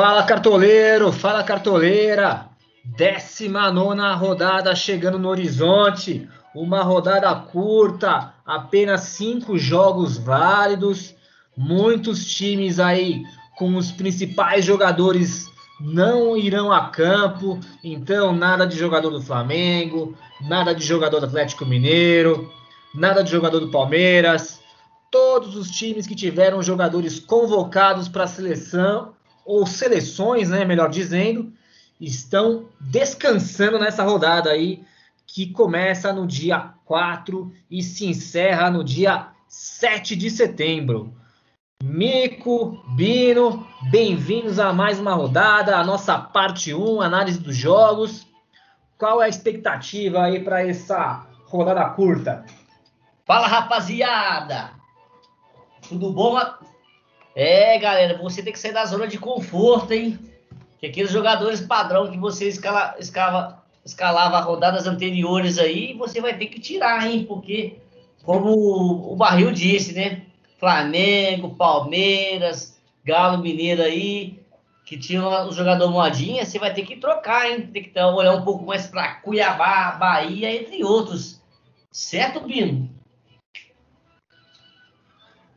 Fala cartoleiro, fala cartoleira. 19 rodada chegando no horizonte. Uma rodada curta, apenas cinco jogos válidos. Muitos times aí com os principais jogadores não irão a campo. Então, nada de jogador do Flamengo, nada de jogador do Atlético Mineiro, nada de jogador do Palmeiras. Todos os times que tiveram jogadores convocados para a seleção ou seleções, né, melhor dizendo, estão descansando nessa rodada aí que começa no dia 4 e se encerra no dia 7 de setembro. Mico, Bino, bem-vindos a mais uma rodada, a nossa parte 1, análise dos jogos. Qual é a expectativa aí para essa rodada curta? Fala rapaziada! Tudo bom? É, galera, você tem que sair da zona de conforto, hein? Que aqueles jogadores padrão que você escala, escalava rodadas anteriores aí, você vai ter que tirar, hein? Porque, como o Barril disse, né? Flamengo, Palmeiras, Galo Mineiro aí, que tinha o jogador modinha, você vai ter que trocar, hein? Tem que olhar um pouco mais para Cuiabá, Bahia, entre outros. Certo, Bino?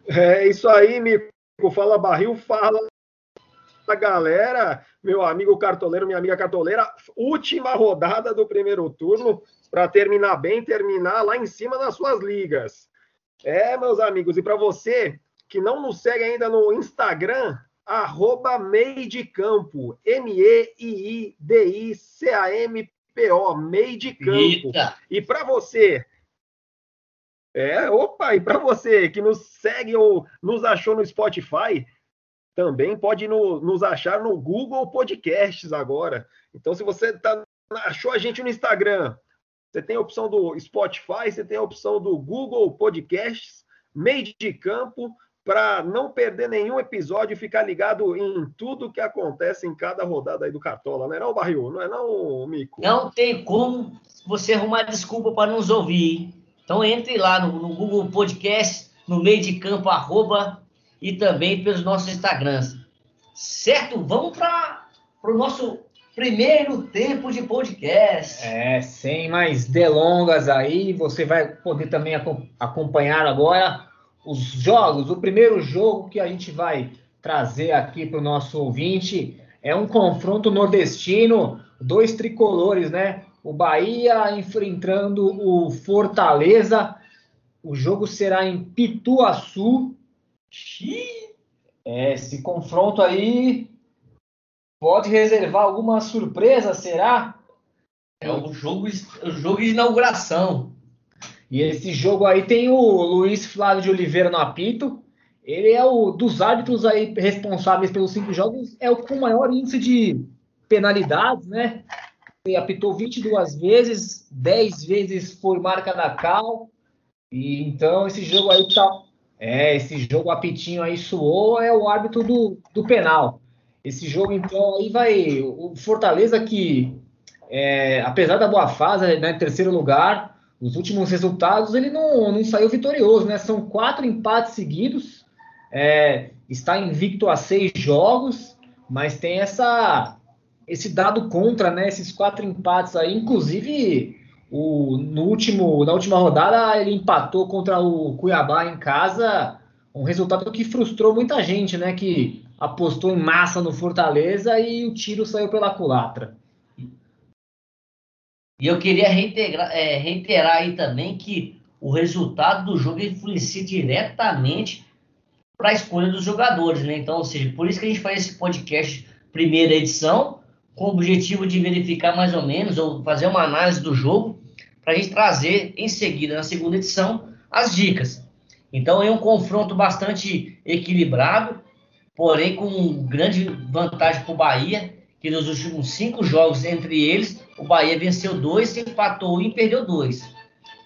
É isso aí, Fala Barril, fala a galera, meu amigo cartoleiro, minha amiga cartoleira. Última rodada do primeiro turno para terminar bem, terminar lá em cima nas suas ligas. É, meus amigos, e para você que não nos segue ainda no Instagram, arroba Meidicampo, M-E-I-I-D-I-C-A-M-P-O, Meidicampo. E para você é, opa, e para você que nos segue ou nos achou no Spotify, também pode no, nos achar no Google Podcasts agora. Então, se você tá, achou a gente no Instagram, você tem a opção do Spotify, você tem a opção do Google Podcasts, meio de campo, para não perder nenhum episódio e ficar ligado em tudo que acontece em cada rodada aí do Cartola, não é não, Barril? Não é não, Mico? Não tem como você arrumar desculpa para nos ouvir. Então entre lá no, no, Google Podcast, no meio de campo, arroba, e também pelos nossos Instagrams. Certo? Vamos para o nosso primeiro tempo de podcast. É, sem mais delongas aí, você vai poder também acompanhar agora os jogos. O primeiro jogo que a gente vai trazer aqui para o nosso ouvinte é um confronto nordestino, dois tricolores, né? O Bahia enfrentando o Fortaleza. O jogo será em Pituaçu. É, esse confronto aí pode reservar alguma surpresa, será? É o jogo, o jogo de inauguração. E esse jogo aí tem o Luiz Flávio de Oliveira no apito. Ele é o dos árbitros aí responsáveis pelos cinco jogos, é o com maior índice de penalidades, né? Apitou 22 vezes, 10 vezes foi marca da Cal. E então esse jogo aí tá. É, esse jogo apitinho aí suou, é o árbitro do, do penal. Esse jogo, então, aí vai. O Fortaleza que, é, apesar da boa fase, né, terceiro lugar, os últimos resultados, ele não, não saiu vitorioso, né? São quatro empates seguidos, é, está invicto a seis jogos, mas tem essa esse dado contra, né? Esses quatro empates aí, inclusive o, no último, na última rodada ele empatou contra o Cuiabá em casa, um resultado que frustrou muita gente, né? Que apostou em massa no Fortaleza e o tiro saiu pela culatra. E eu queria é, reiterar aí também que o resultado do jogo influencia diretamente para a escolha dos jogadores, né? Então, ou seja, por isso que a gente faz esse podcast primeira edição, com o objetivo de verificar mais ou menos, ou fazer uma análise do jogo, para a gente trazer em seguida, na segunda edição, as dicas. Então é um confronto bastante equilibrado, porém com grande vantagem para o Bahia, que nos últimos cinco jogos entre eles, o Bahia venceu dois, empatou um e perdeu dois.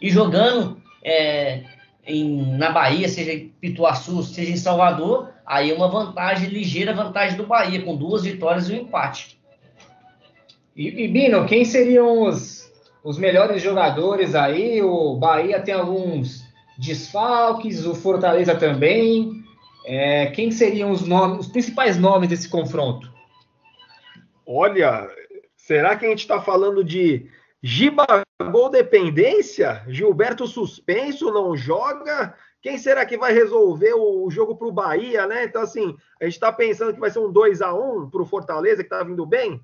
E jogando é, em, na Bahia, seja em Pituaçu, seja em Salvador, aí é uma vantagem, ligeira vantagem do Bahia, com duas vitórias e um empate. E, e Bino, quem seriam os, os melhores jogadores aí? O Bahia tem alguns desfalques, o Fortaleza também. É, quem seriam os nomes, os principais nomes desse confronto? Olha, será que a gente está falando de Gibagol dependência? Gilberto suspenso, não joga? Quem será que vai resolver o jogo para o Bahia, né? Então, assim, a gente está pensando que vai ser um 2 a 1 para o Fortaleza, que está vindo bem.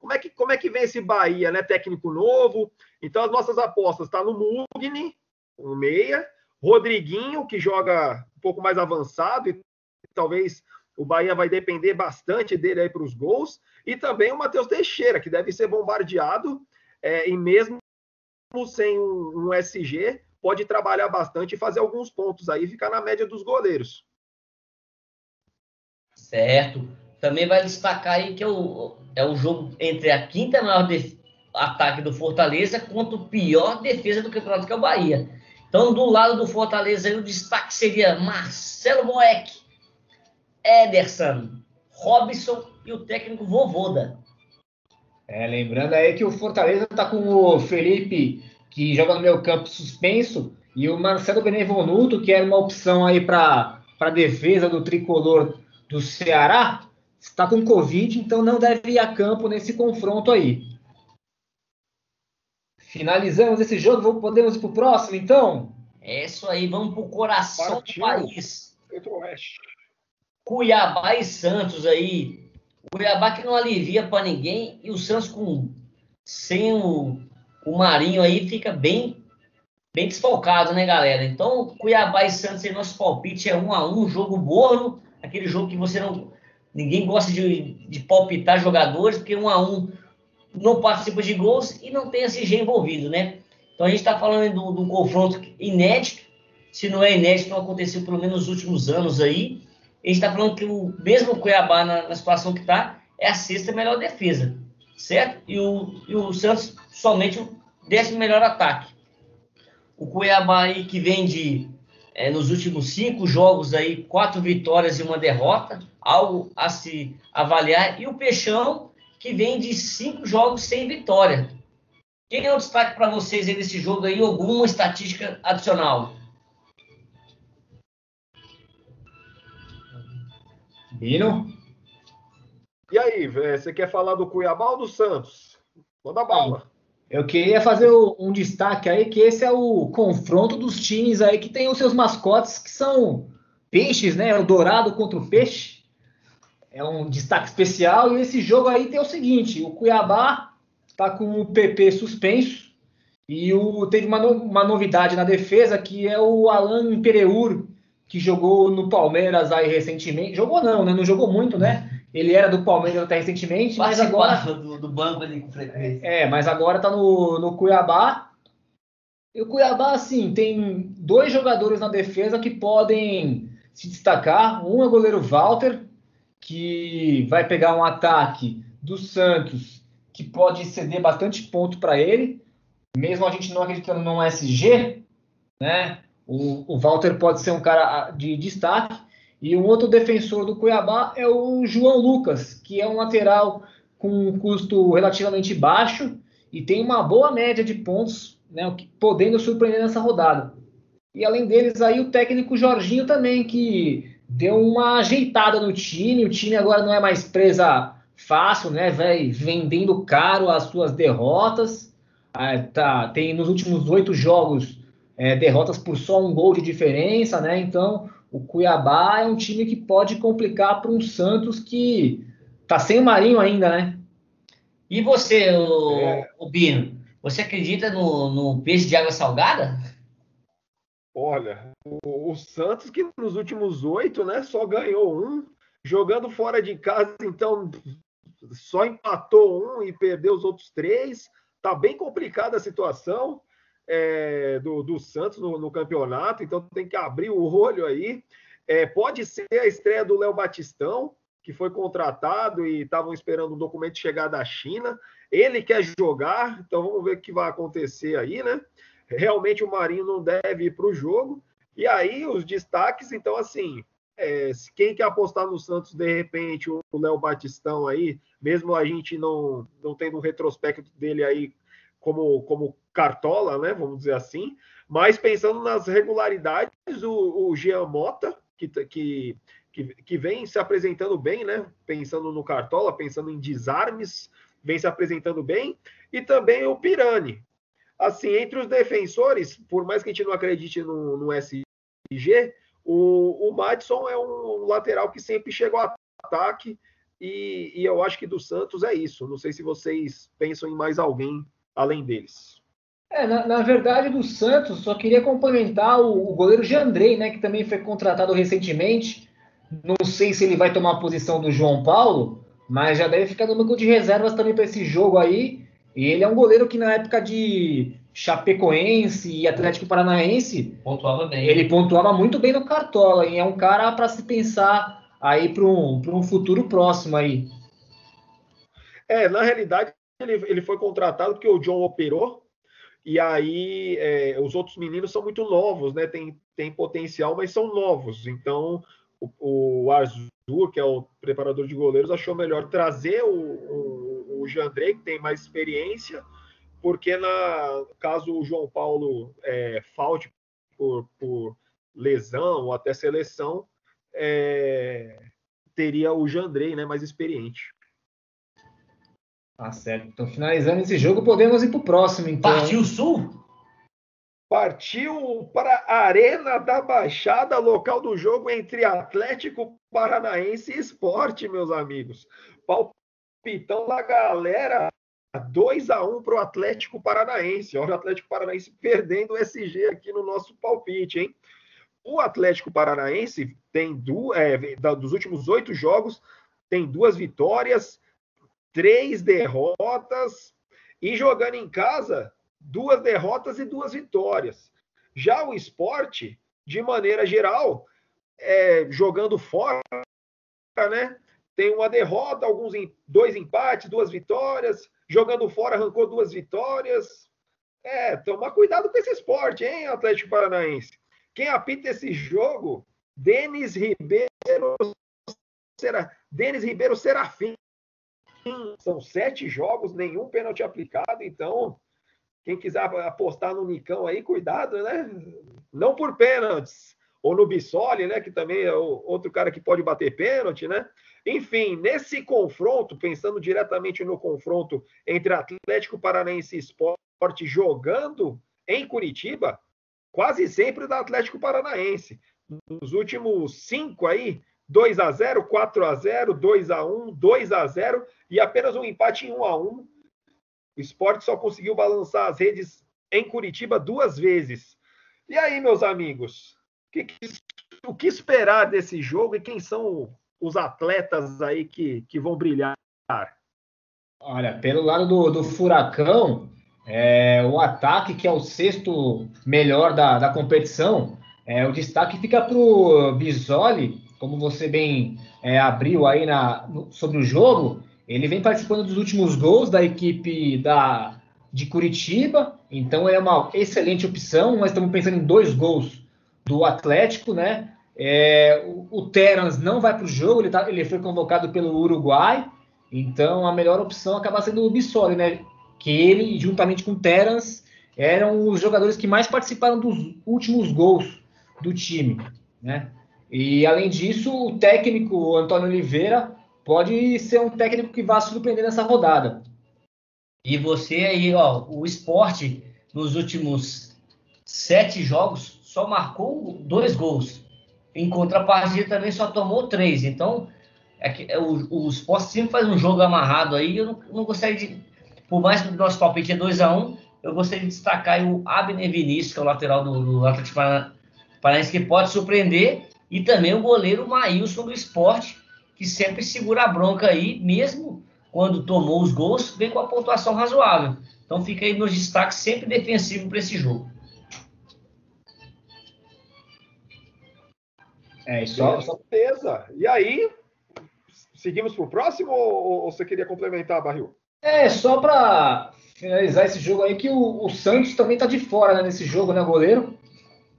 Como é, que, como é que vem esse Bahia, né? Técnico novo. Então, as nossas apostas estão tá no Mugni, o meia, Rodriguinho, que joga um pouco mais avançado, e talvez o Bahia vai depender bastante dele aí para os gols. E também o Matheus Teixeira, que deve ser bombardeado, é, e mesmo sem um, um SG, pode trabalhar bastante e fazer alguns pontos aí, ficar na média dos goleiros. Certo. Também vai destacar aí que o, é o jogo entre a quinta maior ataque do Fortaleza contra o pior defesa do campeonato, que é o Bahia. Então, do lado do Fortaleza, aí, o destaque seria Marcelo Moek, Ederson, Robson e o técnico Vovoda. É, lembrando aí que o Fortaleza está com o Felipe que joga no meio campo suspenso, e o Marcelo Benevoluto, que era uma opção aí para a defesa do tricolor do Ceará, está com Covid, então não deve ir a campo nesse confronto aí. Finalizamos esse jogo, podemos ir para o próximo, então? É isso aí, vamos para o coração Partiu. do país. Cuiabá e Santos aí. Cuiabá que não alivia para ninguém e o Santos com sem o o Marinho aí fica bem bem desfalcado, né, galera? Então, Cuiabá e Santos em nosso palpite é um a um, jogo morno, aquele jogo que você não ninguém gosta de, de palpitar jogadores, porque um a um não participa de gols e não tem SG envolvido, né? Então a gente está falando do, do confronto inédito, se não é inédito, não aconteceu pelo menos nos últimos anos aí. A gente está falando que o mesmo Cuiabá, na, na situação que está, é a sexta melhor defesa, certo? E o, e o Santos somente o décimo melhor ataque. O Cuiabá aí que vem de, é, nos últimos cinco jogos aí, quatro vitórias e uma derrota, algo a se avaliar. E o Peixão que vem de cinco jogos sem vitória. Quem é o destaque para vocês aí nesse jogo aí? Alguma estatística adicional? Bino? E aí, você quer falar do Cuiabá ou do Santos? Manda bala. Eu queria fazer um destaque aí que esse é o confronto dos times aí que tem os seus mascotes que são peixes, né? O dourado contra o peixe. É um destaque especial e esse jogo aí tem o seguinte: o Cuiabá está com o PP suspenso e o, teve uma, no, uma novidade na defesa que é o Alan Pereur que jogou no Palmeiras aí recentemente. Jogou não, né? Não jogou muito, né? Ele era do Palmeiras até recentemente, mas agora. Do, do banco ali com frequência. É, mas agora tá no, no Cuiabá. E o Cuiabá, assim, tem dois jogadores na defesa que podem se destacar. Um é o goleiro Walter, que vai pegar um ataque do Santos, que pode ceder bastante ponto para ele, mesmo a gente não acreditando no SG, né? O, o Walter pode ser um cara de destaque. E um outro defensor do Cuiabá é o João Lucas, que é um lateral com um custo relativamente baixo e tem uma boa média de pontos, né, podendo surpreender nessa rodada. E além deles, aí o técnico Jorginho também, que deu uma ajeitada no time. O time agora não é mais presa fácil, né? Vai vendendo caro as suas derrotas. Ah, tá, tem nos últimos oito jogos é, derrotas por só um gol de diferença, né? Então o Cuiabá é um time que pode complicar para um Santos que tá sem o Marinho ainda, né? E você, o, é. o Bino, você acredita no, no, peixe de água salgada? Olha, o, o, Santos que nos últimos oito, né, só ganhou um, jogando fora de casa, então só empatou um e perdeu os outros três. Tá bem complicada a situação é, do, do, Santos no, no, campeonato, então tem que abrir o olho aí. É, pode ser a estreia do Léo Batistão, que foi contratado e estavam esperando o documento chegar da China. Ele quer jogar, então vamos ver o que vai acontecer aí, né? Realmente o Marinho não deve ir para o jogo. E aí os destaques, então, assim, é, quem quer apostar no Santos, de repente, o Léo Batistão aí, mesmo a gente não, não tendo um retrospecto dele aí como, como cartola, né? Vamos dizer assim. Mas pensando nas regularidades, o, o Jean Mota, que, que, que, que vem se apresentando bem, né? Pensando no Cartola, pensando em desarmes, vem se apresentando bem, e também o Pirani. Assim, entre os defensores, por mais que a gente não acredite no, no SG, o, o Madison é um lateral que sempre chega ao ataque, e, e, eu acho que do Santos é isso. Não sei se vocês pensam em mais alguém além deles. É, na, na verdade, do Santos, só queria complementar o, o goleiro Andrei, né, que também foi contratado recentemente. Não sei se ele vai tomar a posição do João Paulo, mas já deve ficar no banco de reservas também para esse jogo aí. E ele é um goleiro que na época de Chapecoense e Atlético Paranaense pontuava bem. Ele pontuava muito bem no Cartola e é um cara para se pensar aí para um, um futuro próximo aí. É, na realidade ele, ele foi contratado porque o John operou e aí é, os outros meninos são muito novos, né? Tem, tem potencial, mas são novos. Então o, o Arzur, que é o preparador de goleiros, achou melhor trazer o, o, o Jandrei, que tem mais experiência, porque na caso o João Paulo é, falte por, por lesão ou até seleção, é, teria o Jandrei, né, mais experiente. Tá certo. Então, finalizando esse jogo, podemos ir para o próximo. Então. Partiu Sul? Partiu para a Arena da Baixada, local do jogo entre Atlético Paranaense e Esporte, meus amigos. Palpitão da galera, 2 a 1 para o Atlético Paranaense. Olha o Atlético Paranaense perdendo o SG aqui no nosso palpite, hein? O Atlético Paranaense tem duas, é, dos últimos oito jogos, tem duas vitórias, três derrotas e jogando em casa, duas derrotas e duas vitórias. Já o esporte, de maneira geral, é, jogando fora, né? Tem uma derrota, alguns dois empates, duas vitórias. Jogando fora, arrancou duas vitórias. É, toma cuidado com esse esporte, hein, Atlético Paranaense. Quem apita esse jogo? Denis Ribeiro, será, Denis Ribeiro Serafim, são sete jogos, nenhum pênalti aplicado, então quem quiser apostar no Nicão aí, cuidado, né? Não por pênaltis. Ou no Bissoli, né? Que também é outro cara que pode bater pênalti, né? Enfim, nesse confronto, pensando diretamente no confronto entre Atlético Paranaense e Esporte jogando em Curitiba, quase sempre da Atlético Paranaense. Nos últimos cinco aí, 2 a 0 4 a 0 2 a 1 2 a 0 e apenas um empate em 1 a 1 O esporte só conseguiu balançar as redes em Curitiba duas vezes. E aí, meus amigos, que, o que esperar desse jogo e quem são os atletas aí que, que vão brilhar? Olha, pelo lado do, do Furacão, é, o ataque, que é o sexto melhor da, da competição, é, o destaque fica para o Bisoli, como você bem é, abriu aí na, no, sobre o jogo, ele vem participando dos últimos gols da equipe da, de Curitiba, então é uma excelente opção. Nós estamos pensando em dois gols do Atlético, né? É, o, o Terans não vai para o jogo, ele, tá, ele foi convocado pelo Uruguai, então a melhor opção acaba sendo o Bissoli, né? Que ele, juntamente com o Terans, eram os jogadores que mais participaram dos últimos gols do time, né? E além disso, o técnico Antônio Oliveira pode ser um técnico que vá surpreender nessa rodada. E você aí, ó, o esporte nos últimos sete jogos só marcou dois gols. Em contrapartida também só tomou três. Então, é que, é, o, o esporte sempre faz um jogo amarrado aí. Eu não, não gostaria de. Por mais que o nosso palpite é 2x1, um, eu gostaria de destacar o Abner Vinícius, que é o lateral do, do Atlético Paranaense, que pode surpreender e também o goleiro Maílson do esporte, que sempre segura a bronca aí, mesmo quando tomou os gols, vem com a pontuação razoável. Então fica aí nos destaques sempre defensivo para esse jogo. É, só, certeza. E aí, seguimos para o próximo ou, ou, você queria complementar, Barril? É, só para finalizar esse jogo aí, que o, o Santos também está de fora né, nesse jogo, né, goleiro?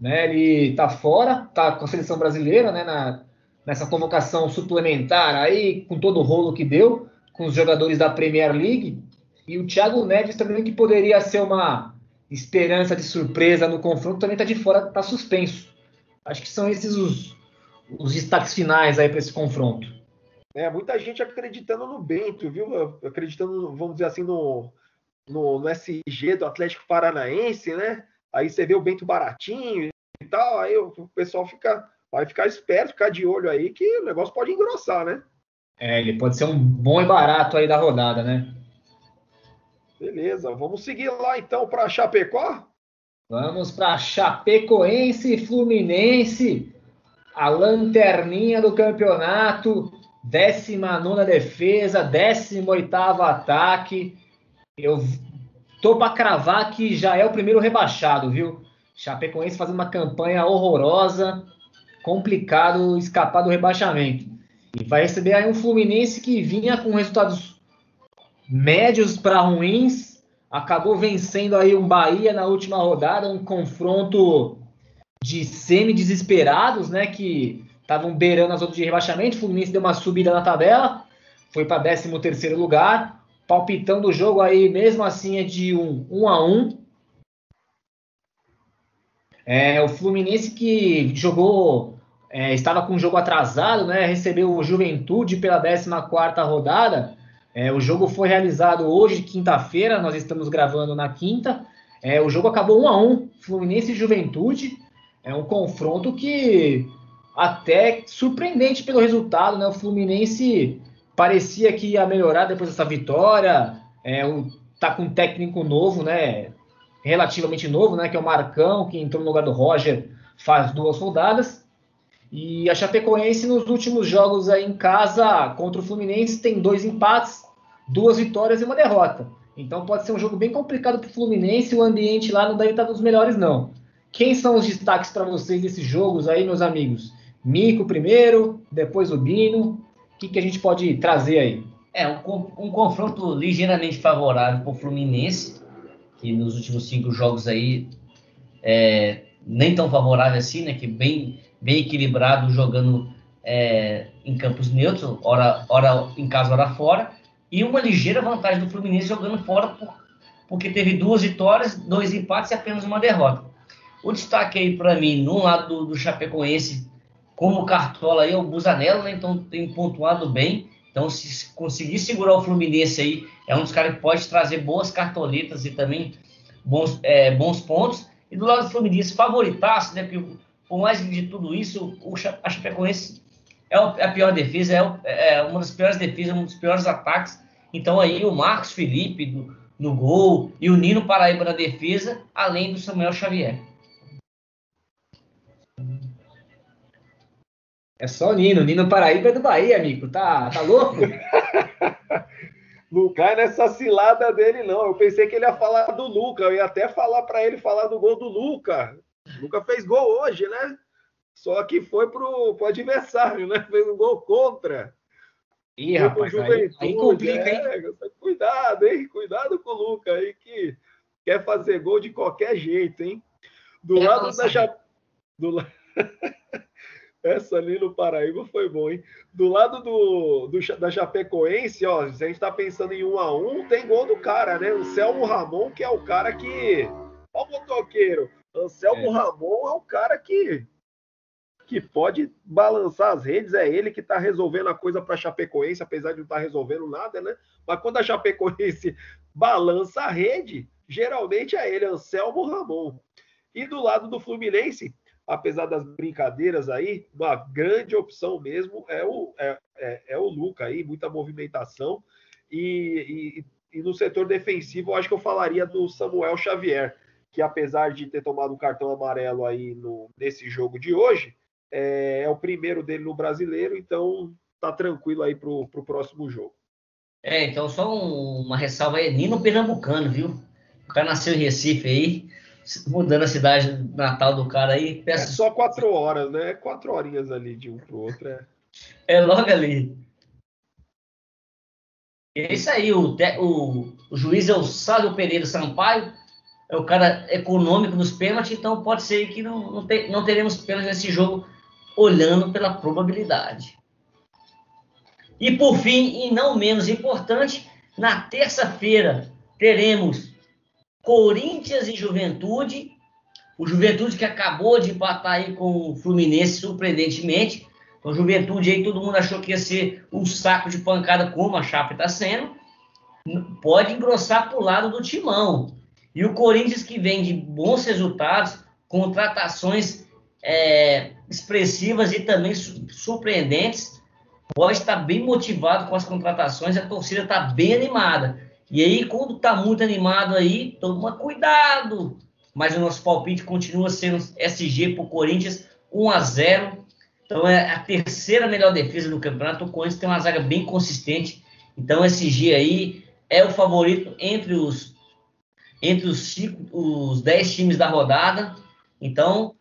Né? Ele está fora, está com a seleção brasileira, né? Na, nessa convocação suplementar aí, com todo o rolo que deu, com os jogadores da Premier League. E o Thiago Neves também, que poderia ser uma esperança de surpresa no confronto, também está de fora, está suspenso. Acho que são esses os, os destaques finais aí para esse confronto? É, muita gente acreditando no Bento, viu? Acreditando, vamos dizer assim, no, no, no SG do Atlético Paranaense, né? Aí você vê o Bento baratinho e tal, aí o pessoal fica, vai ficar esperto, ficar de olho aí, que o negócio pode engrossar, né? É, ele pode ser um bom e barato aí da rodada, né? Beleza, vamos seguir lá então para Chapecó? Vamos para Chapecoense Fluminense, a lanterninha do campeonato, 19 defesa, 18 ataque. Eu tô para cravar que já é o primeiro rebaixado, viu? Chapecoense fazendo uma campanha horrorosa, complicado escapar do rebaixamento. E vai receber aí um Fluminense que vinha com resultados médios para ruins, acabou vencendo aí um Bahia na última rodada, um confronto de semi-desesperados, né, que estavam beirando a zona de rebaixamento. O Fluminense deu uma subida na tabela, foi para 13 terceiro lugar. Palpitão do jogo aí, mesmo assim, é de 1 um, um a 1 um. É, o Fluminense que jogou é, estava com o jogo atrasado, né? Recebeu o Juventude pela 14 rodada. É, o jogo foi realizado hoje, quinta-feira, nós estamos gravando na quinta. É, o jogo acabou 1 a 1 Fluminense e Juventude. É um confronto que até surpreendente pelo resultado, né? O Fluminense parecia que ia melhorar depois dessa vitória. É, tá com um técnico novo, né? Relativamente novo, né? Que é o Marcão, que entrou no lugar do Roger faz duas rodadas. E a Chapecoense nos últimos jogos aí em casa contra o Fluminense tem dois empates, duas vitórias e uma derrota. Então pode ser um jogo bem complicado para o Fluminense. O ambiente lá não deve estar dos melhores não. Quem são os destaques para vocês desses jogos aí, meus amigos? Mico primeiro, depois o Bino. O que, que a gente pode trazer aí? É um, um confronto ligeiramente favorável para o Fluminense, que nos últimos cinco jogos aí é, nem tão favorável assim, né? Que bem bem equilibrado, jogando é, em campos neutros, hora, hora em casa, hora fora, e uma ligeira vantagem do Fluminense jogando fora, por, porque teve duas vitórias, dois empates e apenas uma derrota. O destaque aí para mim, no lado do, do Chapecoense, como cartola aí, é o Busanello, né? então tem pontuado bem. Então, se conseguir segurar o Fluminense aí, é um dos caras que pode trazer boas cartoletas e também bons, é, bons pontos. E do lado do Fluminense, favoritaço, né? Porque por mais de tudo isso, o, a Chapecoense é a pior defesa, é, é, uma das piores defesas, um dos piores ataques. Então aí o Marcos Felipe no, no gol e o Nino Paraíba na defesa, além do Samuel Xavier. É só o Nino. Nino Paraíba é do Bahia, amigo. Tá, tá louco? não cai nessa cilada dele, não. Eu pensei que ele ia falar do Luca. Eu ia até falar para ele falar do gol do Luca. Nunca fez gol hoje, né? Só que foi pro, pro adversário, né? Fez um gol contra. Ih, rapaz, aí, aí complica, é, hein? Cuidado, hein? Cuidado com o Luca aí que quer fazer gol de qualquer jeito, hein? Do é lado da ja... do Essa ali no Paraíba foi bom, hein? Do lado do, do, da Chapecoense, ó, se a gente tá pensando em um a um, tem gol do cara, né? O Selmo Ramon, que é o cara que. Ó, o motoqueiro. Anselmo é. Ramon é o cara que, que pode balançar as redes, é ele que está resolvendo a coisa para a Chapecoense, apesar de não estar tá resolvendo nada, né? Mas quando a Chapecoense balança a rede, geralmente é ele, Anselmo Ramon. E do lado do Fluminense, apesar das brincadeiras aí, uma grande opção mesmo é o, é, é, é o Luca aí, muita movimentação. E, e, e, no setor defensivo, acho que eu falaria do Samuel Xavier que apesar de ter tomado um cartão amarelo aí no, nesse jogo de hoje, é, é o primeiro dele no brasileiro, então tá tranquilo aí pro, pro próximo jogo. É, então só um, uma ressalva aí, Nino Pernambucano, viu? O cara nasceu em Recife aí, mudando a cidade natal do cara aí. Peço... É só quatro horas, né? Quatro horinhas ali de um pro outro. É, é logo ali. É isso aí, o, o, o juiz é o Sálio Pereira Sampaio, é o cara econômico nos pênaltis, então pode ser que não, não, te, não teremos pênaltis nesse jogo, olhando pela probabilidade. E por fim, e não menos importante, na terça-feira teremos Corinthians e Juventude. O Juventude que acabou de empatar aí com o Fluminense, surpreendentemente. Então, Juventude aí, todo mundo achou que ia ser um saco de pancada, como a Chape está sendo. Pode engrossar para o lado do timão. E o Corinthians, que vem de bons resultados, contratações é, expressivas e também surpreendentes, pode estar bem motivado com as contratações, a torcida está bem animada. E aí, quando está muito animado aí, toma cuidado. Mas o nosso palpite continua sendo SG para o Corinthians 1 a 0 Então é a terceira melhor defesa do campeonato. O Corinthians tem uma zaga bem consistente. Então, SG aí é o favorito entre os entre os, cinco, os 10 times da rodada. Então,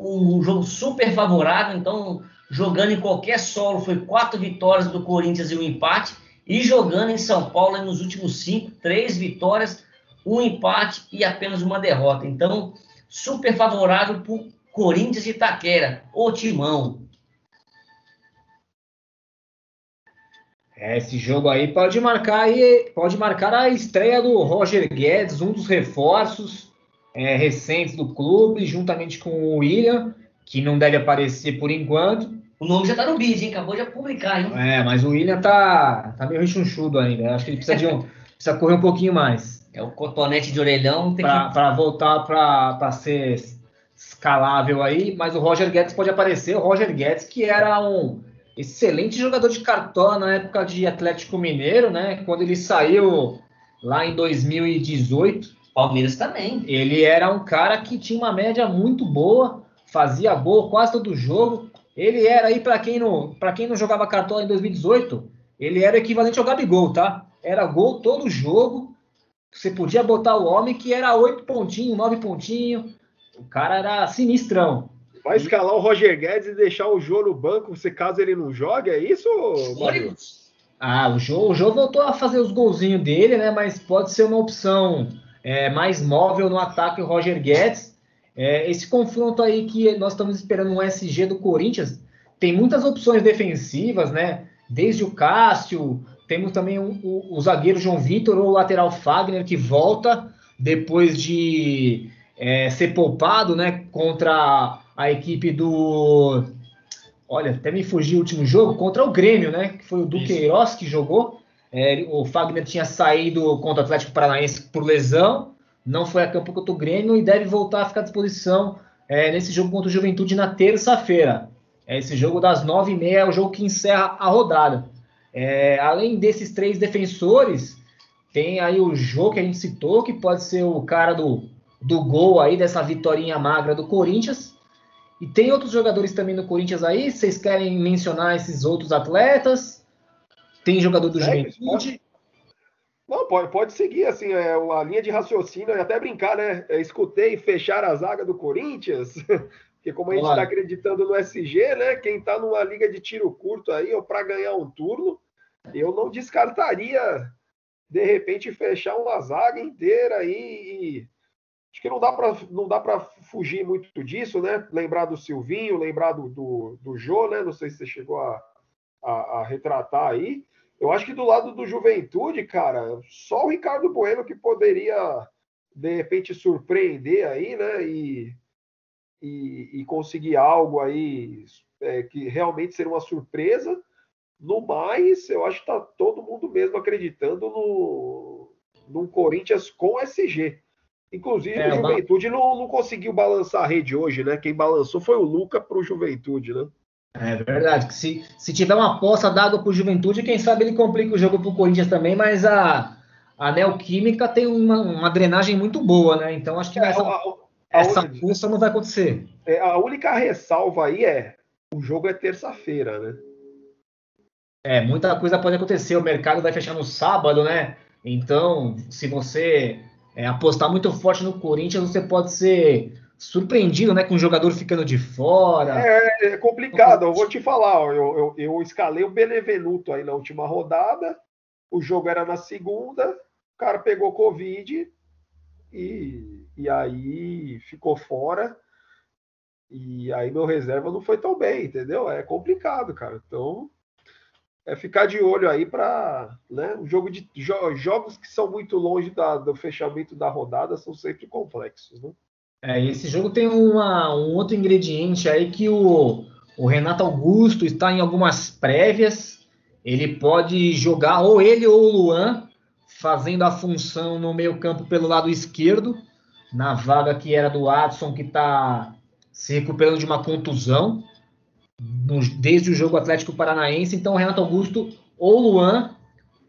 um jogo super favorável. Então, jogando em qualquer solo, foi quatro vitórias do Corinthians e um empate. E jogando em São Paulo nos últimos cinco, três vitórias, um empate e apenas uma derrota. Então, super favorável para Corinthians e Itaquera, o timão. É, esse jogo aí pode marcar aí, pode marcar a estreia do Roger Guedes, um dos reforços é, recentes do clube, juntamente com o William, que não deve aparecer por enquanto. O nome já tá no bid, hein? Acabou de publicar, hein? É, mas o William tá, tá meio rechonchudo ainda. Acho que ele precisa de um. precisa correr um pouquinho mais. É o cotonete de orelhão. Tem pra, que... pra voltar pra, pra ser escalável aí, mas o Roger Guedes pode aparecer. O Roger Guedes, que era um excelente jogador de cartola na época de Atlético Mineiro, né? Quando ele saiu lá em 2018. Palmeiras também. Ele era um cara que tinha uma média muito boa, fazia gol quase todo jogo. Ele era aí, para quem, não, quem não jogava cartola em 2018, ele era equivalente ao Gabigol, tá? Era gol todo jogo. Você podia botar o homem que era oito pontinhos, nove pontinhos. O cara era sinistrão. Vai escalar o Roger Guedes e deixar o Jô no banco, se caso ele não jogue, é isso? Ah, o Jô, o Jô voltou a fazer os golzinhos dele, né? Mas pode ser uma opção é, mais móvel no ataque o Roger Guedes. É, esse confronto aí que nós estamos esperando um SG do Corinthians tem muitas opções defensivas, né? Desde o Cássio, temos também o, o, o zagueiro João Vitor ou o lateral Fagner que volta depois de é, ser poupado, né? Contra a equipe do. Olha, até me fugiu o último jogo, contra o Grêmio, né? Que foi o Duqueiroz que jogou. É, o Fagner tinha saído contra o Atlético Paranaense por lesão, não foi a campo contra o Grêmio e deve voltar a ficar à disposição é, nesse jogo contra o Juventude na terça-feira. É, esse jogo das nove e meia é o jogo que encerra a rodada. É, além desses três defensores, tem aí o jogo que a gente citou, que pode ser o cara do, do gol aí, dessa vitória magra do Corinthians. E tem outros jogadores também no Corinthians aí? Vocês querem mencionar esses outros atletas? Tem jogador do Juventude? Não, pode, pode seguir, assim, é, a linha de raciocínio, até brincar, né? É, escutei fechar a zaga do Corinthians, porque como a gente está acreditando no SG, né? Quem está numa liga de tiro curto aí, ou para ganhar um turno, eu não descartaria, de repente, fechar uma zaga inteira aí e Acho que não dá para não dá para fugir muito disso, né? Lembrar do Silvinho, lembrar do, do, do Jô, né? Não sei se você chegou a, a, a, retratar aí. Eu acho que do lado do Juventude, cara, só o Ricardo Bueno que poderia de repente surpreender aí, né? E, e, e conseguir algo aí é, que realmente seria uma surpresa. No mais, eu acho que tá todo mundo mesmo acreditando no, no Corinthians com SG. Inclusive, é, o Juventude não, não conseguiu balançar a rede hoje, né? Quem balançou foi o Luca para o Juventude, né? É verdade. Se, se tiver uma poça d'água para o Juventude, quem sabe ele complica o jogo para o Corinthians também, mas a, a Neoquímica tem uma, uma drenagem muito boa, né? Então acho que é, essa, a, a, essa poça não vai acontecer. É, a única ressalva aí é o jogo é terça-feira, né? É, muita coisa pode acontecer. O mercado vai fechar no sábado, né? Então, se você é, apostar muito forte no Corinthians, você pode ser surpreendido, né, com o jogador ficando de fora. É, é complicado, eu vou te falar, eu, eu, eu, escalei o Benevenuto aí na última rodada, o jogo era na segunda, o cara pegou Covid e, e aí ficou fora, e aí meu reserva não foi tão bem, entendeu? É complicado, cara, então é ficar de olho aí para né, um jogo de jo jogos que são muito longe da, do fechamento da rodada são sempre complexos, né? É, esse jogo tem uma, um outro ingrediente aí que o, O Renato Augusto está em algumas prévias. Ele pode jogar ou ele ou o Luan, fazendo a função no meio-campo pelo lado esquerdo, na vaga que era do Adson, que está se recuperando de uma contusão no, desde o jogo Atlético Paranaense. Então, o Renato Augusto ou o Luan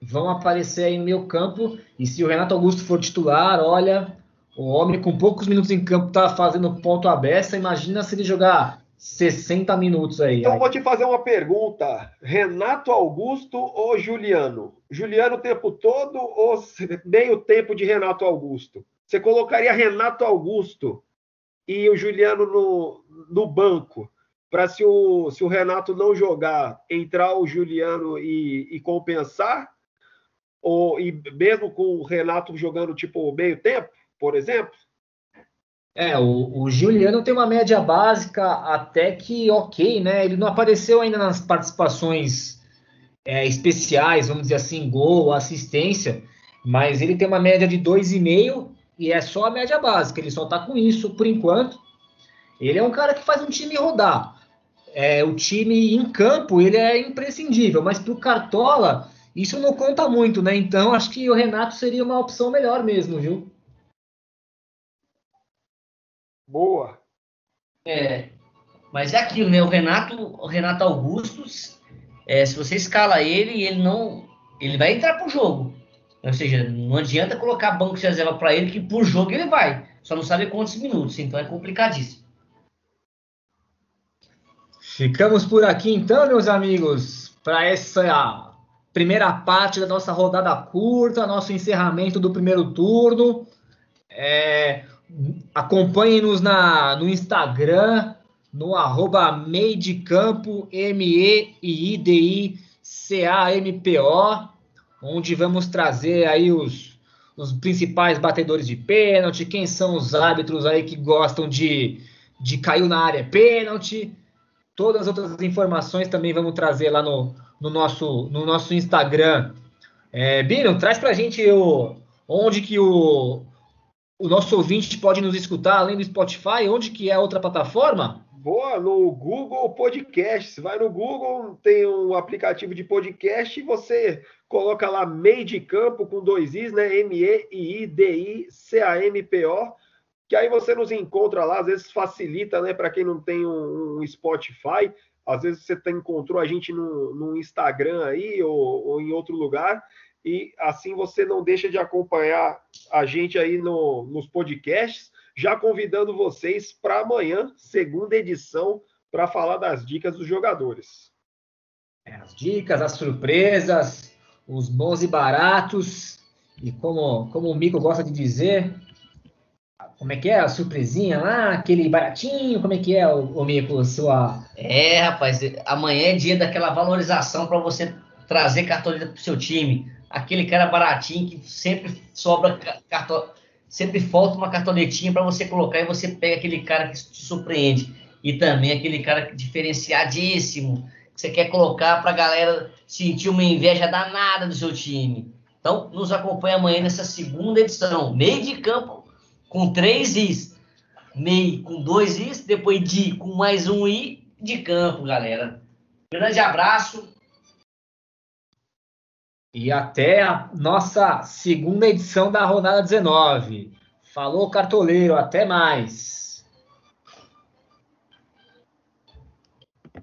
vão aparecer aí no meio campo. E se o Renato Augusto for titular, olha, o homem com poucos minutos em campo está fazendo ponto aberto. Imagina se ele jogar 60 minutos aí. Então, vou te fazer uma pergunta: Renato Augusto ou Juliano? Juliano o tempo todo ou meio tempo de Renato Augusto? Você colocaria Renato Augusto e o Juliano no, no banco para se o, se o Renato não jogar, entrar o Juliano e, e compensar? Ou, e mesmo com o Renato jogando tipo meio tempo, por exemplo? É, o, o, Juliano tem uma média básica até que ok, né? Ele não apareceu ainda nas participações é, especiais, vamos dizer assim, gol, assistência, mas ele tem uma média de 2,5 e é só a média básica, ele só tá com isso por enquanto. Ele é um cara que faz um time rodar. É, o time em campo, ele é imprescindível, mas pro Cartola, isso não conta muito, né? Então, acho que o Renato seria uma opção melhor mesmo, viu? Boa. É, mas é aquilo, né? O Renato, o Renato Augusto, é, se você escala ele, ele não, ele vai entrar pro jogo. Ou seja, não adianta colocar banco de reserva para ele que por jogo ele vai. Só não sabe quantos minutos, então é complicadíssimo. Ficamos por aqui então, meus amigos, para essa primeira parte da nossa rodada curta, nosso encerramento do primeiro turno. É, Acompanhe-nos no Instagram, no arroba meidicampo, M-E-I-D-I-C-A-M-P-O, onde vamos trazer aí os, os principais batedores de pênalti, quem são os árbitros aí que gostam de, de cair na área pênalti. Todas as outras informações também vamos trazer lá no, no, nosso, no nosso Instagram. É, Bino, traz pra gente o, onde que o, o nosso ouvinte pode nos escutar além do Spotify? Onde que é a outra plataforma? Boa, no Google Podcast. Você vai no Google, tem um aplicativo de podcast e você coloca lá meio de campo com dois Is, né? M-E-I-D-I-C-A-M-P-O. Que aí você nos encontra lá, às vezes facilita, né, para quem não tem um, um, Spotify. Às vezes você encontrou a gente no, no Instagram aí ou, ou em outro lugar e assim você não deixa de acompanhar a gente aí no, nos podcasts, já convidando vocês para amanhã, segunda edição, para falar das dicas dos jogadores. É, as dicas, as surpresas, os bons e baratos, e como, como o Mico gosta de dizer, como é que é a surpresinha lá, aquele baratinho, como é que é o, o Mico, sua... É, rapaz, amanhã é dia daquela valorização para você trazer cartoleta para o seu time aquele cara baratinho que sempre sobra cartão, sempre falta uma cartonetinha para você colocar e você pega aquele cara que te surpreende. E também aquele cara diferenciadíssimo que você quer colocar para a galera sentir uma inveja danada do seu time. Então, nos acompanha amanhã nessa segunda edição. Meio de campo com três Is. Meio com dois Is, depois de com mais um I de campo, galera. Grande abraço. E até a nossa segunda edição da rodada 19. Falou, cartoleiro, até mais.